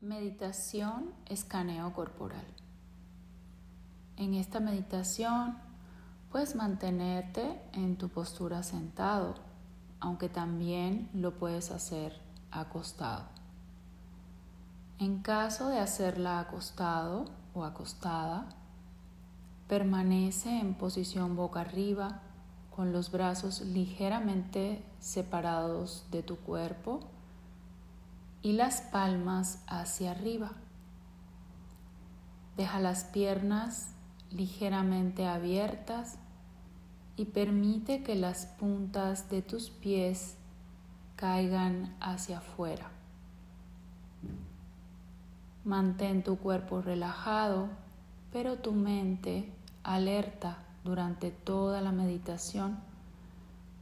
Meditación escaneo corporal. En esta meditación puedes mantenerte en tu postura sentado, aunque también lo puedes hacer acostado. En caso de hacerla acostado o acostada, permanece en posición boca arriba con los brazos ligeramente separados de tu cuerpo y las palmas hacia arriba. Deja las piernas ligeramente abiertas y permite que las puntas de tus pies caigan hacia afuera. Mantén tu cuerpo relajado, pero tu mente alerta durante toda la meditación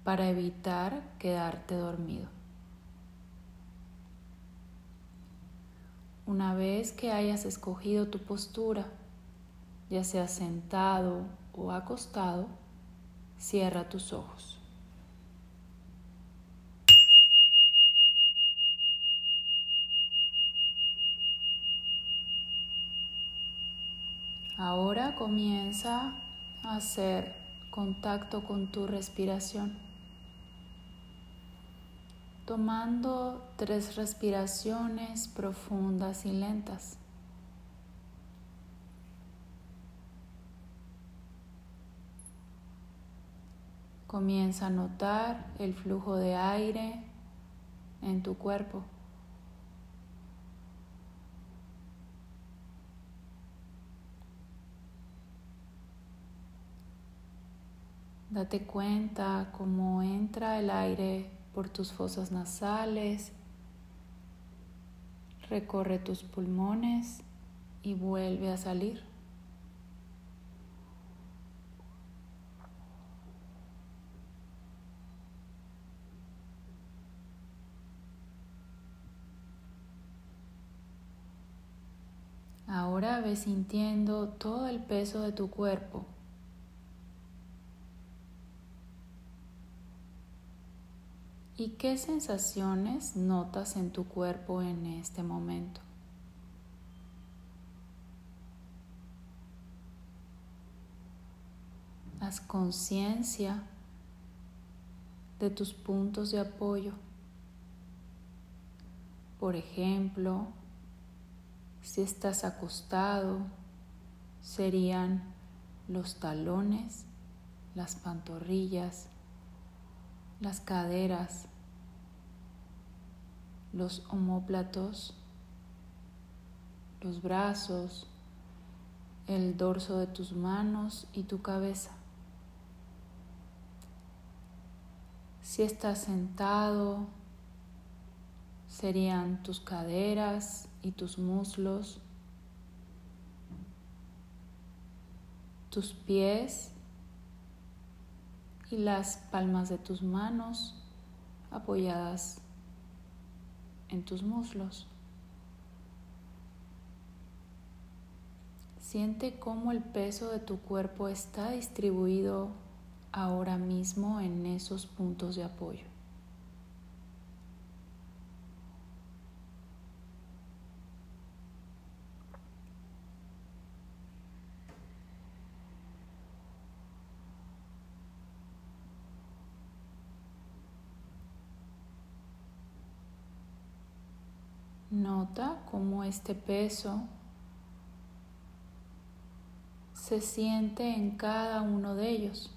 para evitar quedarte dormido. Una vez que hayas escogido tu postura, ya sea sentado o acostado, cierra tus ojos. Ahora comienza a hacer contacto con tu respiración tomando tres respiraciones profundas y lentas. Comienza a notar el flujo de aire en tu cuerpo. Date cuenta cómo entra el aire por tus fosas nasales, recorre tus pulmones y vuelve a salir. Ahora ves sintiendo todo el peso de tu cuerpo ¿Y qué sensaciones notas en tu cuerpo en este momento? Haz conciencia de tus puntos de apoyo. Por ejemplo, si estás acostado, serían los talones, las pantorrillas, las caderas, los omóplatos, los brazos, el dorso de tus manos y tu cabeza. Si estás sentado, serían tus caderas y tus muslos, tus pies y las palmas de tus manos apoyadas en tus muslos. Siente cómo el peso de tu cuerpo está distribuido ahora mismo en esos puntos de apoyo. Nota cómo este peso se siente en cada uno de ellos.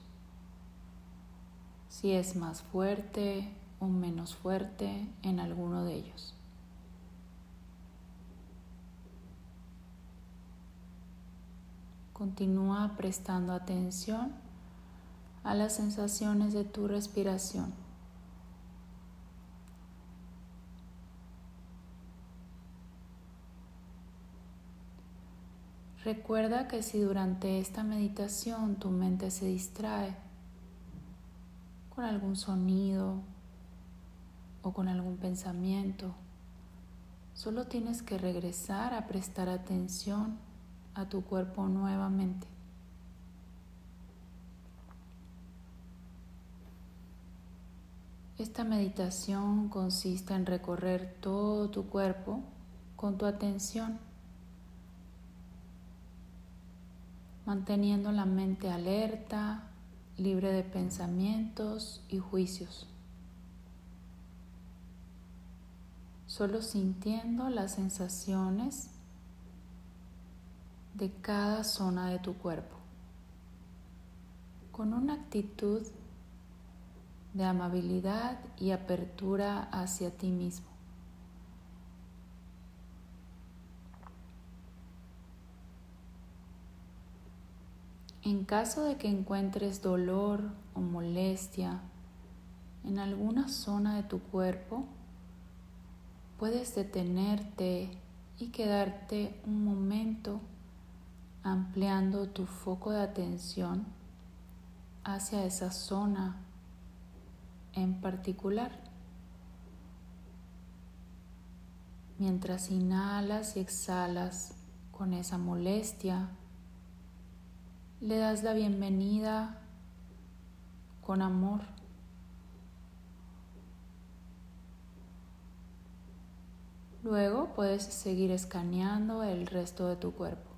Si es más fuerte o menos fuerte en alguno de ellos. Continúa prestando atención a las sensaciones de tu respiración. Recuerda que si durante esta meditación tu mente se distrae con algún sonido o con algún pensamiento, solo tienes que regresar a prestar atención a tu cuerpo nuevamente. Esta meditación consiste en recorrer todo tu cuerpo con tu atención, manteniendo la mente alerta, libre de pensamientos y juicios. Solo sintiendo las sensaciones de cada zona de tu cuerpo, con una actitud de amabilidad y apertura hacia ti mismo. En caso de que encuentres dolor o molestia en alguna zona de tu cuerpo, puedes detenerte y quedarte un momento ampliando tu foco de atención hacia esa zona en particular. Mientras inhalas y exhalas con esa molestia, le das la bienvenida con amor. Luego puedes seguir escaneando el resto de tu cuerpo.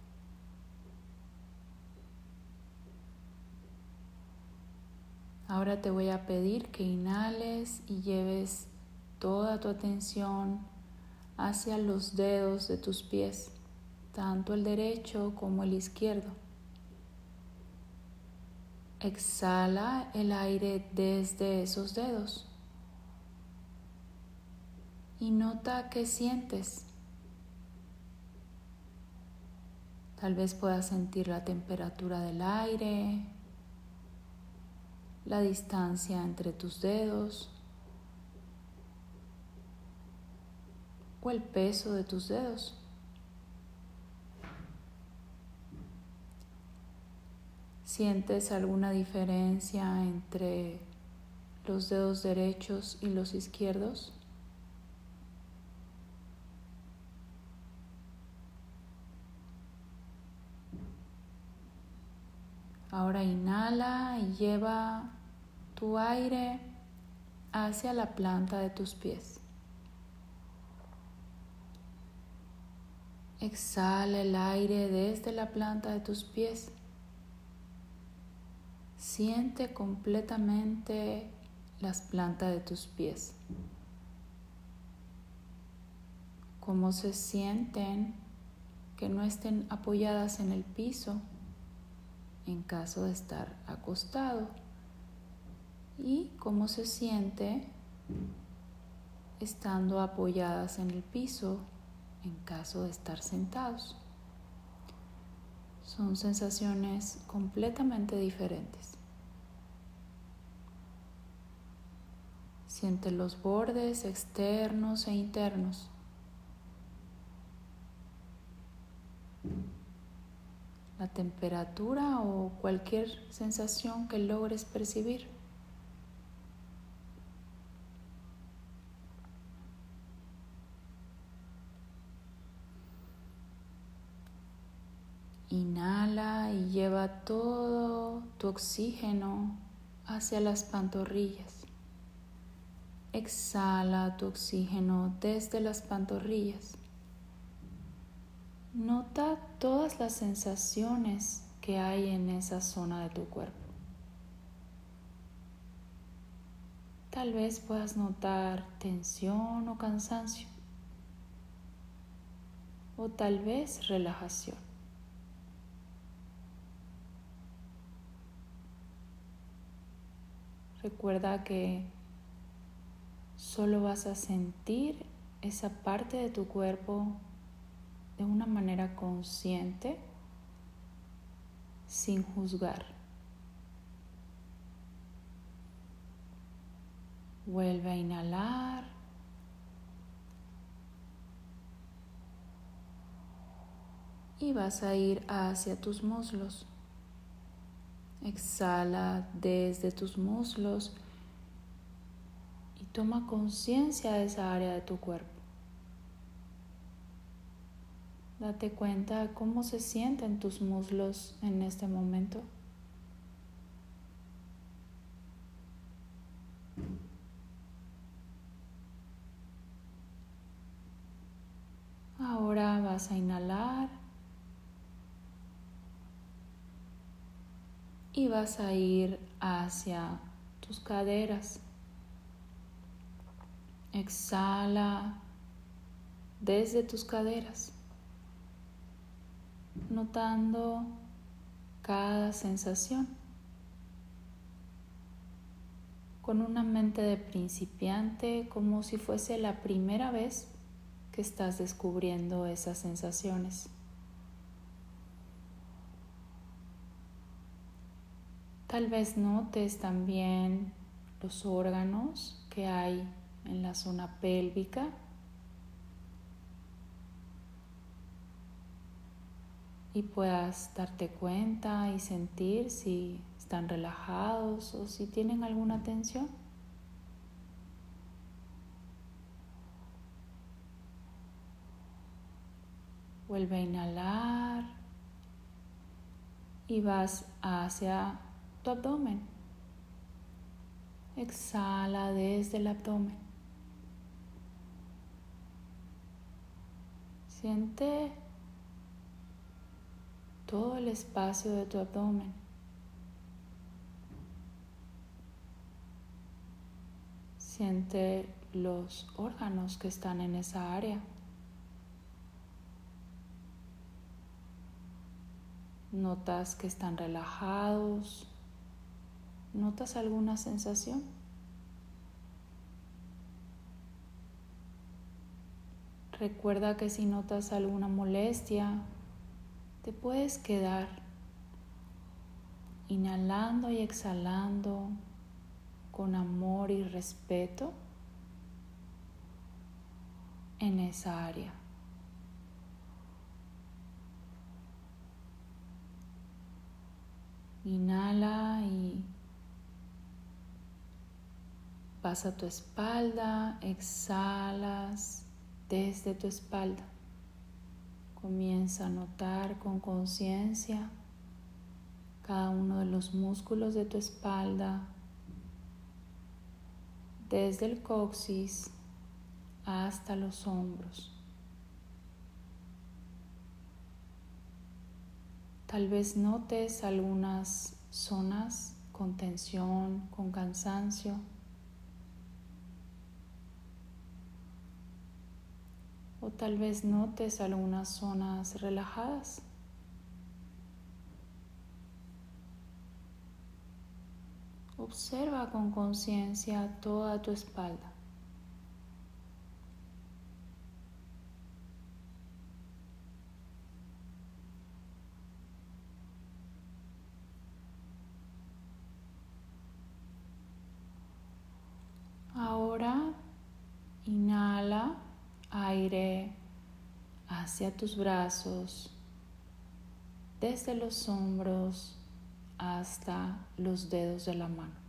Ahora te voy a pedir que inhales y lleves toda tu atención hacia los dedos de tus pies, tanto el derecho como el izquierdo. Exhala el aire desde esos dedos y nota qué sientes. Tal vez puedas sentir la temperatura del aire, la distancia entre tus dedos o el peso de tus dedos. ¿Sientes alguna diferencia entre los dedos derechos y los izquierdos? Ahora inhala y lleva tu aire hacia la planta de tus pies. Exhala el aire desde la planta de tus pies. Siente completamente las plantas de tus pies. Cómo se sienten que no estén apoyadas en el piso en caso de estar acostado y cómo se siente estando apoyadas en el piso en caso de estar sentados. Son sensaciones completamente diferentes. Siente los bordes externos e internos. la temperatura o cualquier sensación que logres percibir. Inhala y lleva todo tu oxígeno hacia las pantorrillas. Exhala tu oxígeno desde las pantorrillas. Nota todas las sensaciones que hay en esa zona de tu cuerpo. Tal vez puedas notar tensión o cansancio. O tal vez relajación. Recuerda que solo vas a sentir esa parte de tu cuerpo de una manera consciente, sin juzgar. Vuelve a inhalar. Y vas a ir hacia tus muslos. Exhala desde tus muslos y toma conciencia de esa área de tu cuerpo. Date cuenta cómo se sienten tus muslos en este momento. Ahora vas a inhalar y vas a ir hacia tus caderas. Exhala desde tus caderas, notando cada sensación con una mente de principiante como si fuese la primera vez que estás descubriendo esas sensaciones. Tal vez notes también los órganos que hay en la zona pélvica. Y puedas darte cuenta y sentir si están relajados o si tienen alguna tensión. Vuelve a inhalar y vas hacia tu abdomen. Exhala desde el abdomen. Siente todo el espacio de tu abdomen. Siente los órganos que están en esa área. Notas que están relajados ¿Notas alguna sensación? Recuerda que si notas alguna molestia, te puedes quedar inhalando y exhalando con amor y respeto en esa área. Inhala y Pasa tu espalda, exhalas desde tu espalda. Comienza a notar con conciencia cada uno de los músculos de tu espalda, desde el coxis hasta los hombros. Tal vez notes algunas zonas con tensión, con cansancio. O tal vez notes algunas zonas relajadas. Observa con conciencia toda tu espalda. Ahora inhala aire hacia tus brazos, desde los hombros hasta los dedos de la mano.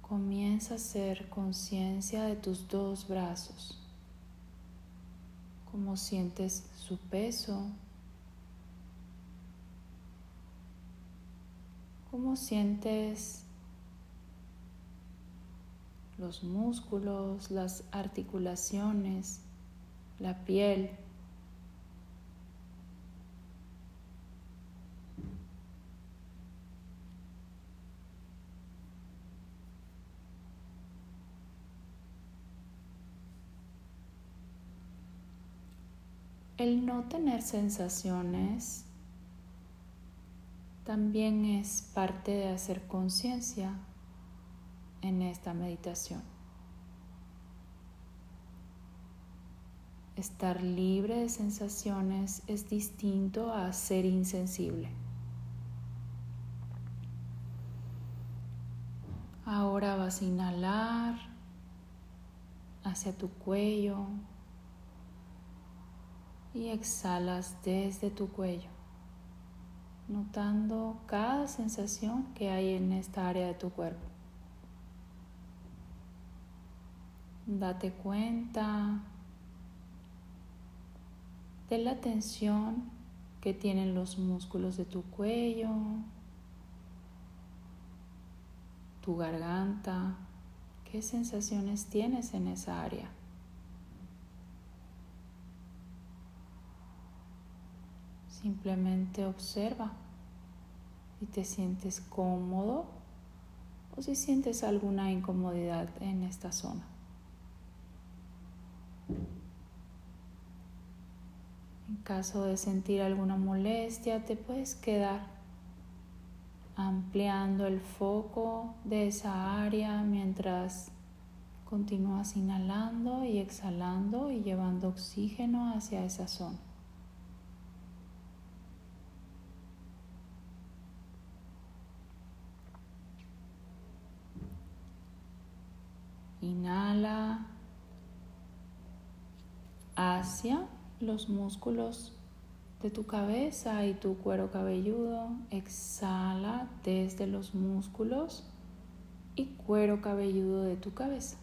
Comienza a hacer conciencia de tus dos brazos, cómo sientes su peso, cómo sientes los músculos, las articulaciones, la piel. El no tener sensaciones también es parte de hacer conciencia en esta meditación. Estar libre de sensaciones es distinto a ser insensible. Ahora vas a inhalar hacia tu cuello y exhalas desde tu cuello, notando cada sensación que hay en esta área de tu cuerpo. Date cuenta de la tensión que tienen los músculos de tu cuello, tu garganta, qué sensaciones tienes en esa área. Simplemente observa si te sientes cómodo o si sientes alguna incomodidad en esta zona. En caso de sentir alguna molestia, te puedes quedar ampliando el foco de esa área mientras continúas inhalando y exhalando y llevando oxígeno hacia esa zona. Inhala hacia los músculos de tu cabeza y tu cuero cabelludo. Exhala desde los músculos y cuero cabelludo de tu cabeza.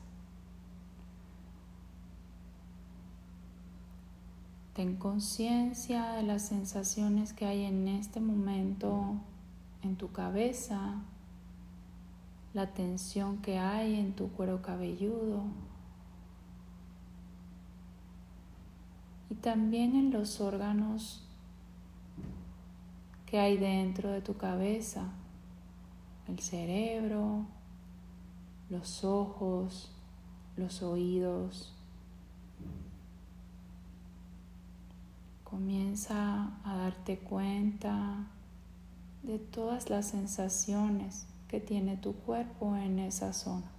Ten conciencia de las sensaciones que hay en este momento en tu cabeza, la tensión que hay en tu cuero cabelludo y también en los órganos que hay dentro de tu cabeza, el cerebro, los ojos, los oídos. Comienza a darte cuenta de todas las sensaciones que tiene tu cuerpo en esa zona.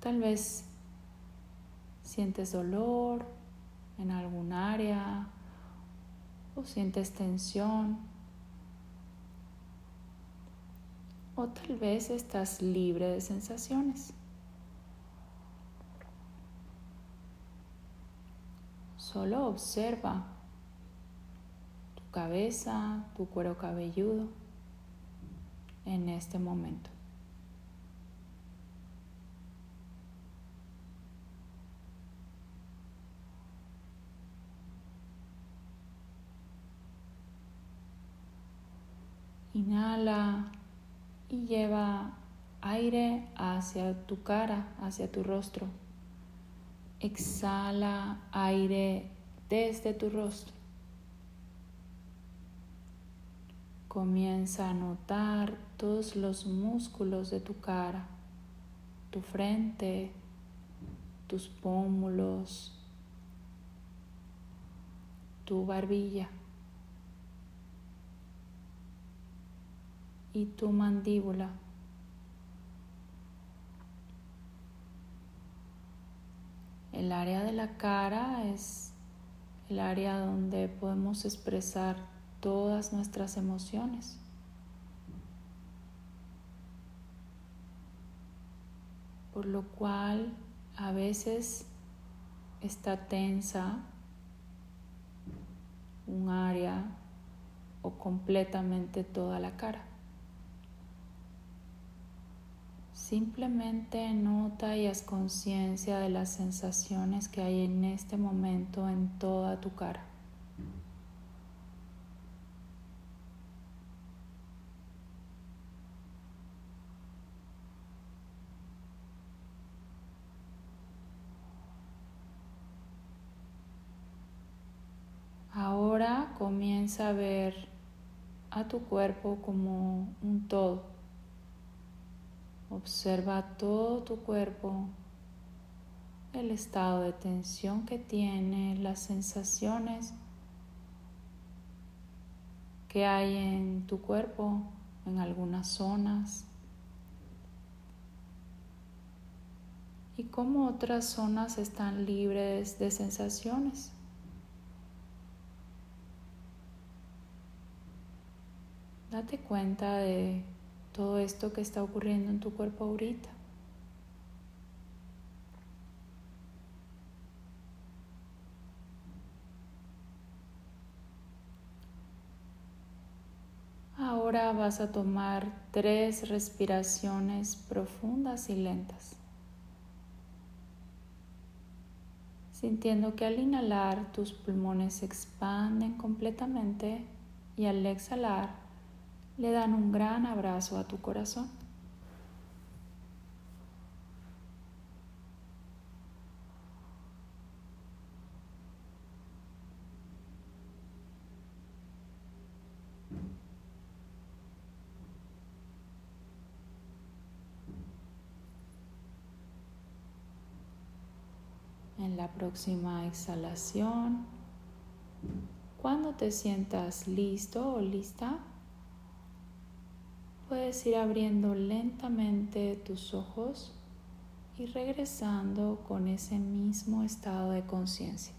Tal vez sientes dolor en algún área o sientes tensión o tal vez estás libre de sensaciones. Solo observa tu cabeza, tu cuero cabelludo en este momento. Inhala y lleva aire hacia tu cara, hacia tu rostro. Exhala aire desde tu rostro. Comienza a notar todos los músculos de tu cara, tu frente, tus pómulos, tu barbilla. Y tu mandíbula. El área de la cara es el área donde podemos expresar todas nuestras emociones. Por lo cual a veces está tensa un área o completamente toda la cara. Simplemente nota y haz conciencia de las sensaciones que hay en este momento en toda tu cara. Ahora comienza a ver a tu cuerpo como un todo Observa todo tu cuerpo, el estado de tensión que tiene, las sensaciones que hay en tu cuerpo, en algunas zonas. Y cómo otras zonas están libres de sensaciones. Date cuenta de todo esto que está ocurriendo en tu cuerpo ahorita. Ahora vas a tomar tres respiraciones profundas y lentas, sintiendo que al inhalar tus pulmones se expanden completamente y al exhalar le dan un gran abrazo a tu corazón. En la próxima exhalación, cuando te sientas listo o lista, puedes ir abriendo lentamente tus ojos y regresando con ese mismo estado de conciencia.